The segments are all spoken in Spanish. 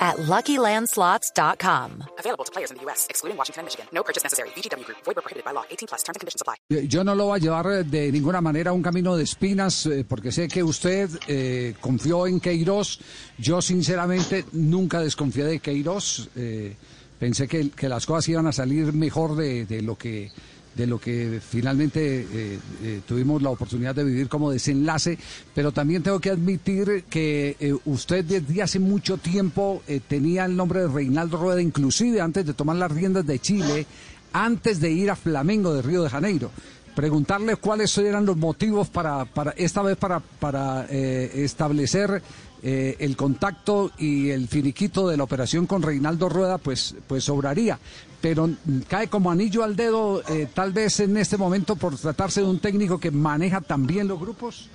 at LuckyLandSlots.com. Available to players in the U.S., excluding Washington and Michigan. No purchase necessary. VGW Group. Void prohibited by law. 18 plus. Terms and conditions apply. Yo no lo voy a llevar de ninguna manera a un camino de espinas, eh, porque sé que usted eh, confió en Queiroz. Yo, sinceramente, nunca desconfié de Queiroz. Eh, pensé que, que las cosas iban a salir mejor de, de lo que de lo que finalmente eh, eh, tuvimos la oportunidad de vivir como desenlace, pero también tengo que admitir que eh, usted desde hace mucho tiempo tenía el nombre de Reinaldo Rueda, inclusive antes de tomar las riendas de Chile, antes de ir a Flamengo de Río de Janeiro. Preguntarle cuáles eran los motivos para, para esta vez para, para eh, establecer eh, el contacto y el finiquito de la operación con Reinaldo Rueda, pues, pues sobraría. Pero cae como anillo al dedo, eh, tal vez en este momento, por tratarse de un técnico que maneja también los grupos.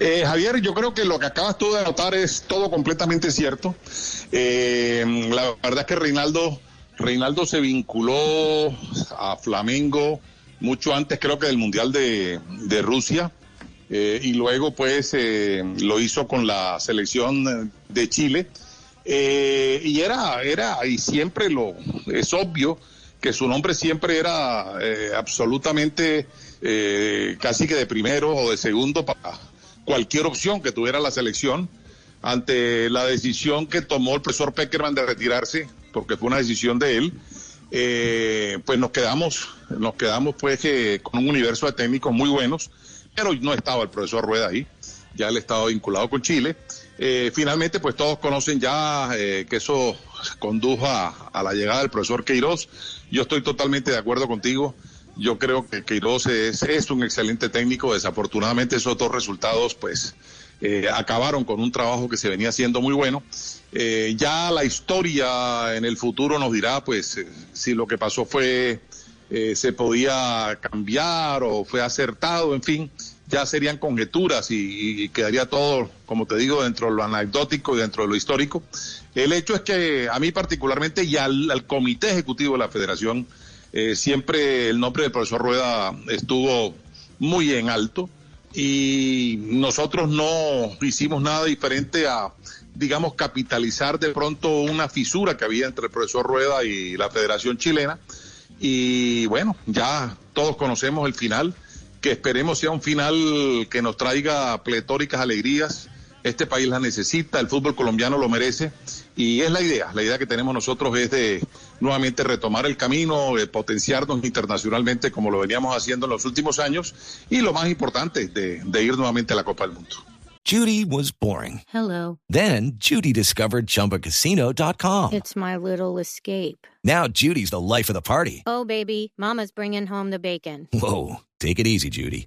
Eh, Javier, yo creo que lo que acabas tú de anotar es todo completamente cierto. Eh, la verdad es que Reinaldo, Reinaldo se vinculó a Flamengo mucho antes, creo que del Mundial de, de Rusia. Eh, y luego, pues, eh, lo hizo con la selección de Chile. Eh, y era, era, y siempre lo, es obvio que su nombre siempre era eh, absolutamente eh, casi que de primero o de segundo para cualquier opción que tuviera la selección ante la decisión que tomó el profesor Peckerman de retirarse, porque fue una decisión de él, eh, pues nos quedamos, nos quedamos pues que con un universo de técnicos muy buenos, pero no estaba el profesor Rueda ahí, ya él estaba vinculado con Chile. Eh, finalmente, pues todos conocen ya eh, que eso condujo a, la llegada del profesor Queiroz. Yo estoy totalmente de acuerdo contigo. Yo creo que Queiroz es, es un excelente técnico. Desafortunadamente, esos dos resultados, pues, eh, acabaron con un trabajo que se venía haciendo muy bueno. Eh, ya la historia en el futuro nos dirá, pues, eh, si lo que pasó fue, eh, se podía cambiar o fue acertado, en fin, ya serían conjeturas y, quedaría todo, como te digo, dentro de lo anecdótico y dentro de lo histórico. El hecho es que a mí particularmente y al, al comité ejecutivo de la federación, siempre el nombre del profesor Rueda estuvo muy en alto y nosotros no hicimos nada diferente a, digamos, capitalizar de pronto una fisura que había entre el profesor Rueda y la Federación Chilena. Y bueno, ya todos conocemos el final, que esperemos sea un final que nos traiga pletóricas alegrías. Este país la necesita, el fútbol colombiano lo merece y es la idea. La idea que tenemos nosotros es de nuevamente retomar el camino, de potenciarnos internacionalmente como lo veníamos haciendo en los últimos años y lo más importante, de, de ir nuevamente a la Copa del Mundo. Judy was boring. Hello. Then Judy discovered chumbacasino.com. It's my little escape. Now Judy's the life of the party. Oh, baby, Mama's bringing home the bacon. Whoa. Take it easy, Judy.